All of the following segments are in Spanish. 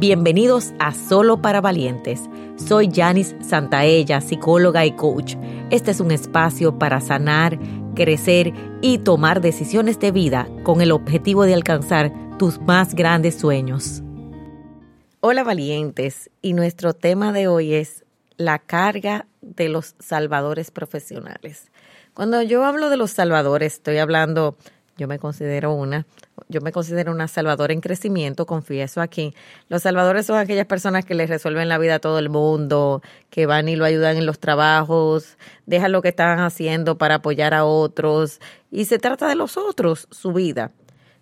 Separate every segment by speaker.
Speaker 1: Bienvenidos a Solo para Valientes. Soy Janice Santaella, psicóloga y coach. Este es un espacio para sanar, crecer y tomar decisiones de vida con el objetivo de alcanzar tus más grandes sueños. Hola valientes, y nuestro tema de hoy es la carga de los salvadores profesionales. Cuando yo hablo de los salvadores, estoy hablando, yo me considero una, yo me considero una salvadora en crecimiento, confieso aquí. Los salvadores son aquellas personas que les resuelven la vida a todo el mundo, que van y lo ayudan en los trabajos, dejan lo que están haciendo para apoyar a otros, y se trata de los otros, su vida.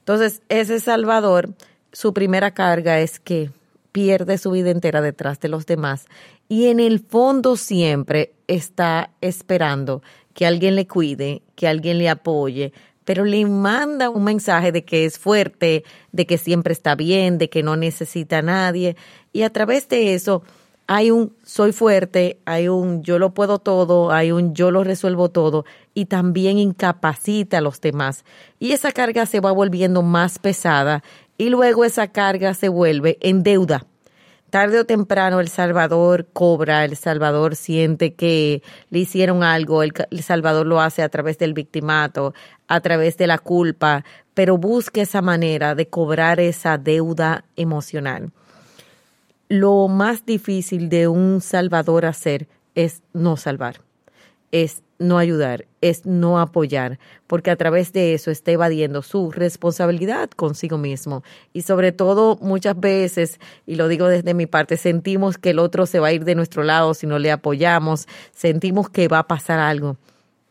Speaker 1: Entonces, ese salvador, su primera carga es que pierde su vida entera detrás de los demás y en el fondo siempre está esperando que alguien le cuide, que alguien le apoye, pero le manda un mensaje de que es fuerte, de que siempre está bien, de que no necesita a nadie. Y a través de eso hay un soy fuerte, hay un yo lo puedo todo, hay un yo lo resuelvo todo y también incapacita a los demás. Y esa carga se va volviendo más pesada y luego esa carga se vuelve en deuda tarde o temprano El Salvador cobra, El Salvador siente que le hicieron algo, el, Salvador lo hace a través del victimato, a través de la culpa, pero busca esa manera de cobrar esa deuda emocional. Lo más difícil de un Salvador hacer es no salvar, es no ayudar, es no apoyar, porque a través de eso está evadiendo su responsabilidad consigo mismo. Y sobre todo muchas veces, y lo digo desde mi parte, sentimos que el otro se va a ir de nuestro lado si no le apoyamos, sentimos que va a pasar algo.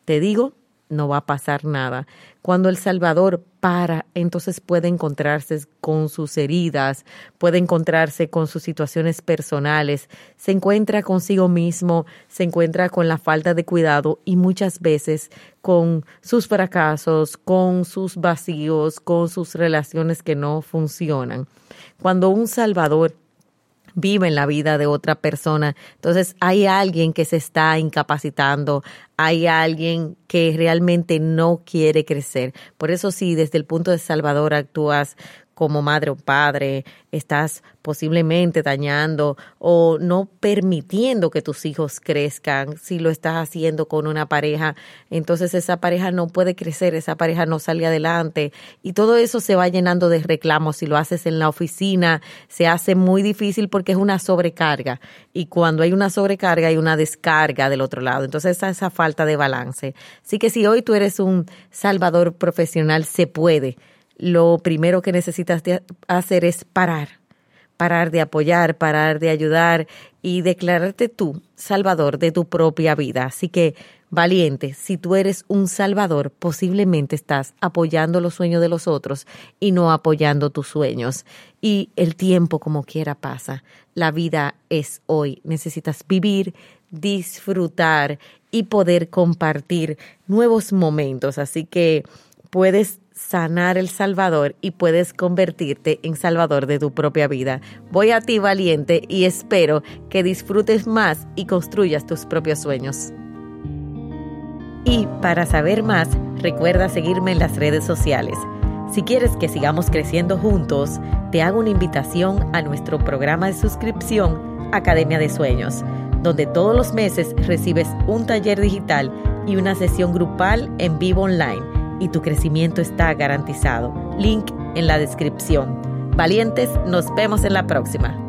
Speaker 1: Te digo, no va a pasar nada. Cuando el Salvador para, entonces puede encontrarse con sus heridas, puede encontrarse con sus situaciones personales, se encuentra consigo mismo, se encuentra con la falta de cuidado y muchas veces con sus fracasos, con sus vacíos, con sus relaciones que no funcionan. Cuando un Salvador vive en la vida de otra persona. Entonces hay alguien que se está incapacitando, hay alguien que realmente no quiere crecer. Por eso sí, desde el punto de Salvador actúas como madre o padre, estás posiblemente dañando o no permitiendo que tus hijos crezcan, si lo estás haciendo con una pareja, entonces esa pareja no puede crecer, esa pareja no sale adelante y todo eso se va llenando de reclamos. Si lo haces en la oficina, se hace muy difícil porque es una sobrecarga y cuando hay una sobrecarga hay una descarga del otro lado. Entonces esa, esa falta de balance. Así que si hoy tú eres un salvador profesional, se puede lo primero que necesitas hacer es parar, parar de apoyar, parar de ayudar y declararte tú salvador de tu propia vida. Así que, valiente, si tú eres un salvador, posiblemente estás apoyando los sueños de los otros y no apoyando tus sueños. Y el tiempo como quiera pasa. La vida es hoy. Necesitas vivir, disfrutar y poder compartir nuevos momentos. Así que puedes sanar el Salvador y puedes convertirte en Salvador de tu propia vida. Voy a ti valiente y espero que disfrutes más y construyas tus propios sueños. Y para saber más, recuerda seguirme en las redes sociales. Si quieres que sigamos creciendo juntos, te hago una invitación a nuestro programa de suscripción Academia de Sueños, donde todos los meses recibes un taller digital y una sesión grupal en vivo online y tu crecimiento está garantizado. Link en la descripción. Valientes, nos vemos en la próxima.